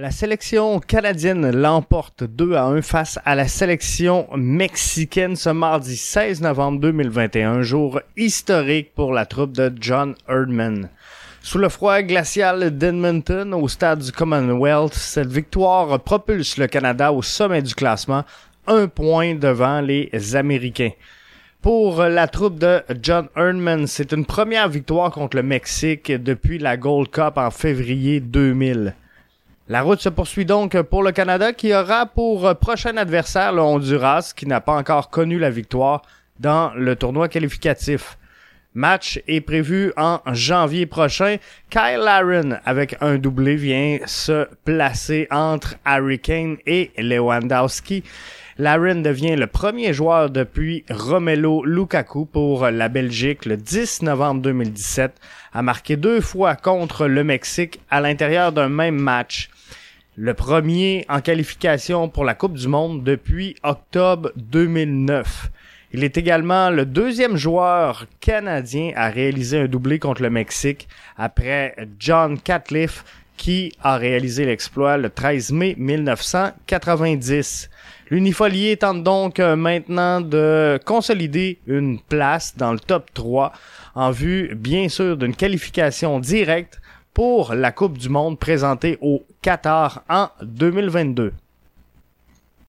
La sélection canadienne l'emporte 2 à 1 face à la sélection mexicaine ce mardi 16 novembre 2021, jour historique pour la troupe de John Erdman. Sous le froid glacial d'Edmonton au stade du Commonwealth, cette victoire propulse le Canada au sommet du classement, un point devant les Américains. Pour la troupe de John Erdman, c'est une première victoire contre le Mexique depuis la Gold Cup en février 2000. La route se poursuit donc pour le Canada qui aura pour prochain adversaire le Honduras qui n'a pas encore connu la victoire dans le tournoi qualificatif. Match est prévu en janvier prochain. Kyle Laren avec un doublé vient se placer entre Harry Kane et Lewandowski. Laren devient le premier joueur depuis Romelo Lukaku pour la Belgique le 10 novembre 2017 à marquer deux fois contre le Mexique à l'intérieur d'un même match le premier en qualification pour la Coupe du Monde depuis octobre 2009. Il est également le deuxième joueur canadien à réaliser un doublé contre le Mexique après John Catliff qui a réalisé l'exploit le 13 mai 1990. L'Unifolier tente donc maintenant de consolider une place dans le top 3 en vue bien sûr d'une qualification directe pour la Coupe du Monde présentée au Qatar en 2022.